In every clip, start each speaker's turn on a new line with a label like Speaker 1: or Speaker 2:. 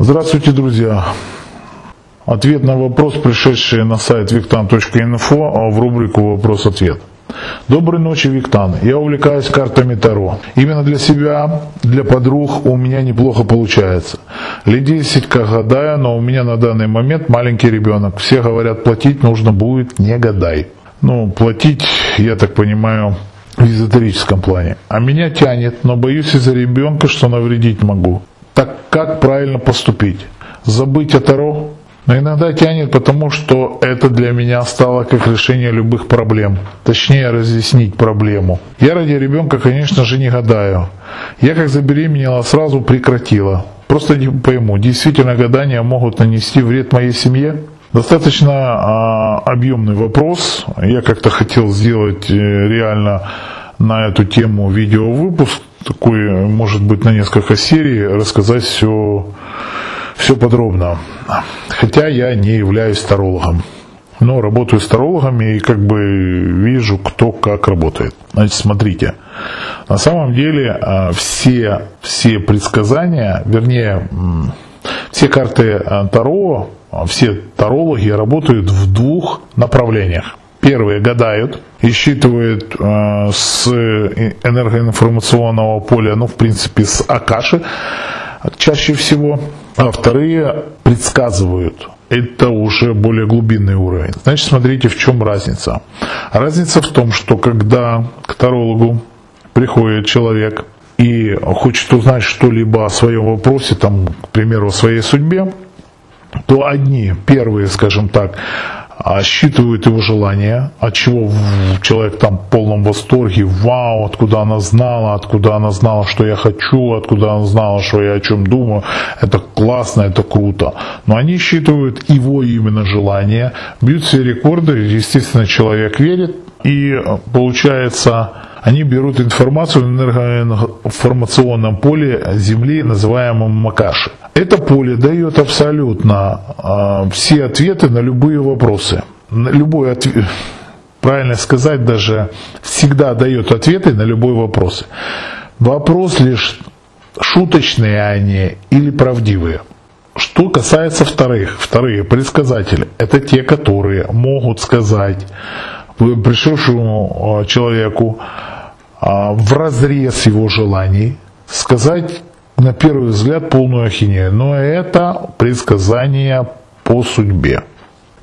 Speaker 1: Здравствуйте, друзья! Ответ на вопрос, пришедший на сайт виктан.инфо в рубрику «Вопрос-ответ». Доброй ночи, Виктан. Я увлекаюсь картами Таро. Именно для себя, для подруг у меня неплохо получается. Лет 10 как гадаю, но у меня на данный момент маленький ребенок. Все говорят, платить нужно будет, не гадай. Ну, платить, я так понимаю, в эзотерическом плане. А меня тянет, но боюсь из-за ребенка, что навредить могу. Так как правильно поступить? Забыть о Таро? Но иногда тянет, потому что это для меня стало как решение любых проблем. Точнее, разъяснить проблему. Я ради ребенка, конечно же, не гадаю. Я как забеременела, сразу прекратила. Просто не пойму, действительно гадания могут нанести вред моей семье? Достаточно а, объемный вопрос. Я как-то хотел сделать э, реально на эту тему видеовыпуск, такой, может быть, на несколько серий, рассказать все, все подробно. Хотя я не являюсь тарологом. Но работаю с тарологами и как бы вижу, кто как работает. Значит, смотрите. На самом деле а, все, все предсказания, вернее, все карты а, Таро, а, все тарологи работают в двух направлениях. Первые гадают и считывают э, с энергоинформационного поля, ну, в принципе, с Акаши чаще всего, а вторые предсказывают. Это уже более глубинный уровень. Значит, смотрите, в чем разница. Разница в том, что когда к тарологу приходит человек и хочет узнать что-либо о своем вопросе, там, к примеру, о своей судьбе, то одни, первые, скажем так, считывают его желания, от чего человек там в полном восторге, вау, откуда она знала, откуда она знала, что я хочу, откуда она знала, что я о чем думаю, это классно, это круто. Но они считывают его именно желания, бьют все рекорды, естественно, человек верит, и получается, они берут информацию в энергоинформационном поле Земли, называемом Макаши. Это поле дает абсолютно э, все ответы на любые вопросы. На любой ответ, правильно сказать, даже всегда дает ответы на любой вопрос. Вопрос лишь шуточные они или правдивые. Что касается вторых, вторые предсказатели, это те, которые могут сказать пришедшему человеку в разрез его желаний, сказать на первый взгляд полную ахинею, но это предсказание по судьбе.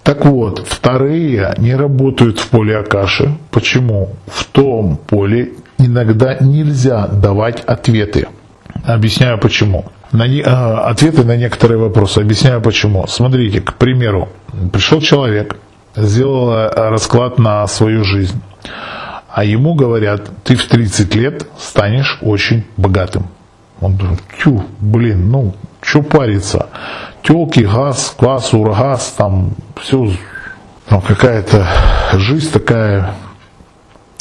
Speaker 1: Так вот, вторые не работают в поле Акаши. Почему? В том поле иногда нельзя давать ответы. Объясняю почему. На не, э, ответы на некоторые вопросы. Объясняю почему. Смотрите, к примеру, пришел человек, сделал э, расклад на свою жизнь. А ему говорят, ты в 30 лет станешь очень богатым. Он думает, тю, блин, ну, что париться? Телки, газ, квас, ургаз, там все, там какая-то жизнь такая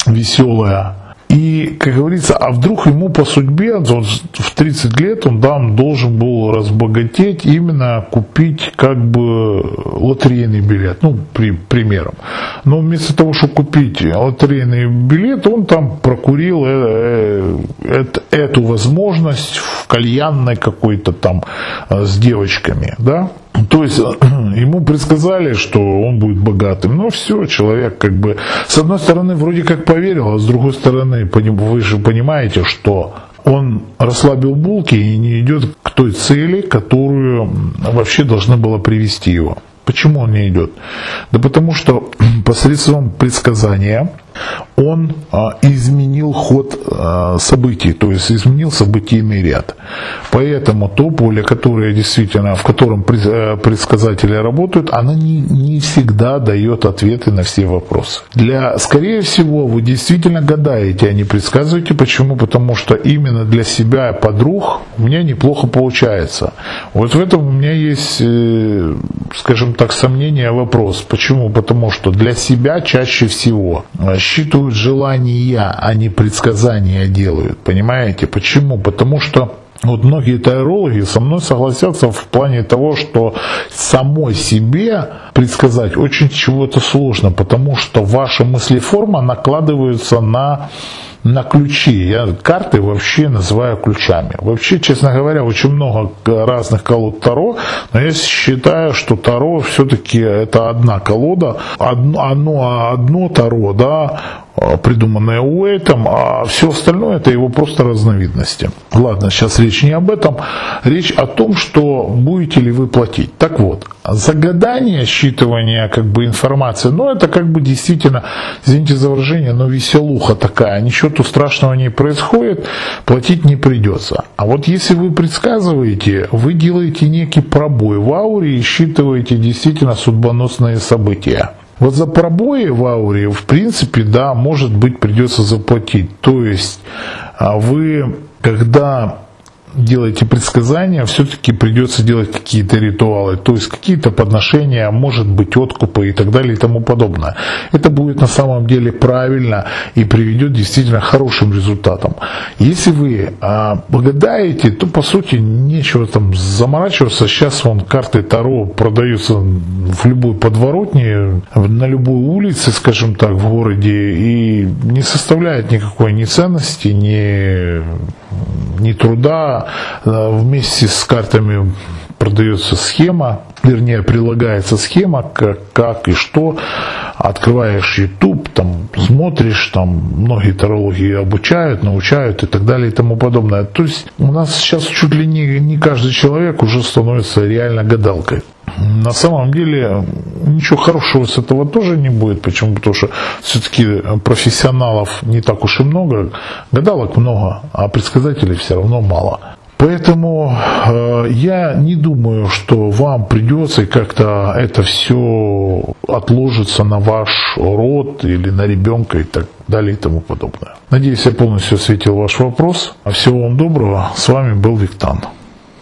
Speaker 1: веселая. И, как говорится, а вдруг ему по судьбе, он в 30 лет он там должен был разбогатеть, именно купить как бы лотерейный билет, ну, при, примером. Но вместо того, чтобы купить лотерейный билет, он там прокурил э, э, э, эту возможность в кальянной какой-то там э, с девочками, да, то есть ему предсказали, что он будет богатым. Но все, человек как бы с одной стороны вроде как поверил, а с другой стороны вы же понимаете, что он расслабил булки и не идет к той цели, которую вообще должна была привести его. Почему он не идет? Да потому что посредством предсказания он а, изменил ход а, событий, то есть изменил событийный ряд. Поэтому то поле, которое действительно, в котором э, предсказатели работают, оно не, не всегда дает ответы на все вопросы. Для, скорее всего, вы действительно гадаете, а не предсказываете. Почему? Потому что именно для себя подруг у меня неплохо получается. Вот в этом у меня есть, э, скажем так, сомнение, вопрос. Почему? Потому что для себя чаще всего рассчитывают желания, а не предсказания делают. Понимаете? Почему? Потому что вот многие тарологи со мной согласятся в плане того, что самой себе предсказать очень чего-то сложно, потому что ваша мыслеформа накладывается на на ключи. Я карты вообще называю ключами. Вообще, честно говоря, очень много разных колод Таро, но я считаю, что Таро все-таки это одна колода, одно, одно, одно Таро, да, придуманное Уэйтом, а все остальное это его просто разновидности. Ладно, сейчас речь не об этом, речь о том, что будете ли вы платить. Так вот, загадание, считывание как бы информации, ну это как бы действительно, извините за выражение, но веселуха такая, ничего тут страшного не происходит, платить не придется. А вот если вы предсказываете, вы делаете некий пробой в ауре и считываете действительно судьбоносные события. Вот за пробои в ауре, в принципе, да, может быть, придется заплатить. То есть а вы, когда делаете предсказания, все-таки придется делать какие-то ритуалы, то есть какие-то подношения, может быть откупы и так далее и тому подобное. Это будет на самом деле правильно и приведет действительно к хорошим результатам. Если вы а, благодаете, то по сути нечего там заморачиваться. Сейчас вон карты Таро продаются в любой подворотне, на любой улице, скажем так, в городе и не составляет никакой ни ценности, ни ни труда. Э, вместе с картами продается схема, вернее прилагается схема, как, как и что. Открываешь YouTube, там смотришь, там многие тарологи обучают, научают и так далее и тому подобное. То есть у нас сейчас чуть ли не, не каждый человек уже становится реально гадалкой. На самом деле ничего хорошего с этого тоже не будет. Почему? Потому что все-таки профессионалов не так уж и много, гадалок много, а предсказателей все равно мало. Поэтому э, я не думаю, что вам придется как-то это все отложится на ваш род или на ребенка и так далее и тому подобное. Надеюсь, я полностью осветил ваш вопрос. Всего вам доброго. С вами был Виктан.